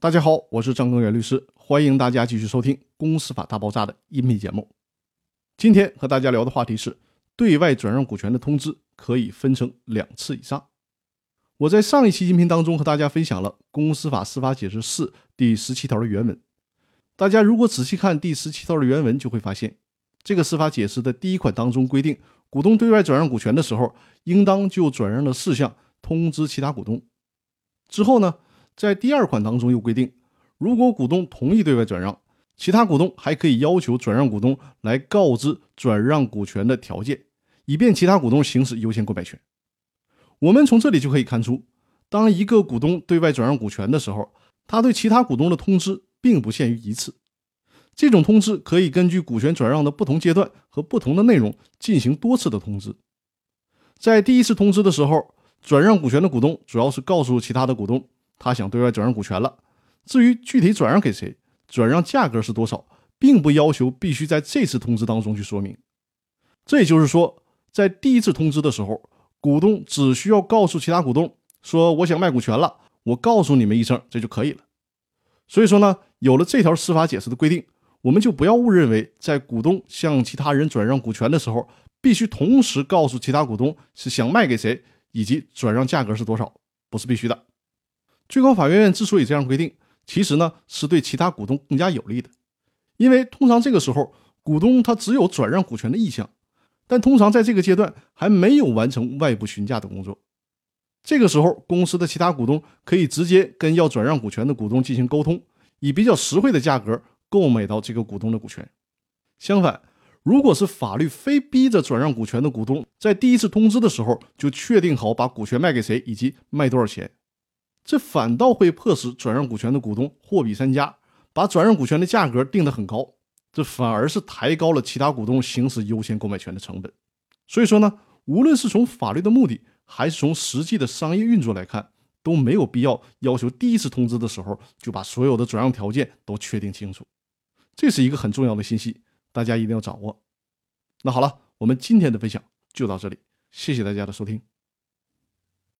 大家好，我是张根源律师，欢迎大家继续收听《公司法大爆炸》的音频节目。今天和大家聊的话题是，对外转让股权的通知可以分成两次以上。我在上一期音频当中和大家分享了《公司法司法解释四》第十七条的原文。大家如果仔细看第十七条的原文，就会发现，这个司法解释的第一款当中规定，股东对外转让股权的时候，应当就转让的事项通知其他股东。之后呢？在第二款当中又规定，如果股东同意对外转让，其他股东还可以要求转让股东来告知转让股权的条件，以便其他股东行使优先购买权。我们从这里就可以看出，当一个股东对外转让股权的时候，他对其他股东的通知并不限于一次，这种通知可以根据股权转让的不同阶段和不同的内容进行多次的通知。在第一次通知的时候，转让股权的股东主要是告诉其他的股东。他想对外转让股权了，至于具体转让给谁，转让价格是多少，并不要求必须在这次通知当中去说明。这也就是说，在第一次通知的时候，股东只需要告诉其他股东说：“我想卖股权了，我告诉你们一声，这就可以了。”所以说呢，有了这条司法解释的规定，我们就不要误认为，在股东向其他人转让股权的时候，必须同时告诉其他股东是想卖给谁以及转让价格是多少，不是必须的。最高法院之所以这样规定，其实呢是对其他股东更加有利的，因为通常这个时候股东他只有转让股权的意向，但通常在这个阶段还没有完成外部询价的工作。这个时候，公司的其他股东可以直接跟要转让股权的股东进行沟通，以比较实惠的价格购买到这个股东的股权。相反，如果是法律非逼着转让股权的股东在第一次通知的时候就确定好把股权卖给谁以及卖多少钱。这反倒会迫使转让股权的股东货比三家，把转让股权的价格定得很高，这反而是抬高了其他股东行使优先购买权的成本。所以说呢，无论是从法律的目的，还是从实际的商业运作来看，都没有必要要求第一次通知的时候就把所有的转让条件都确定清楚。这是一个很重要的信息，大家一定要掌握。那好了，我们今天的分享就到这里，谢谢大家的收听。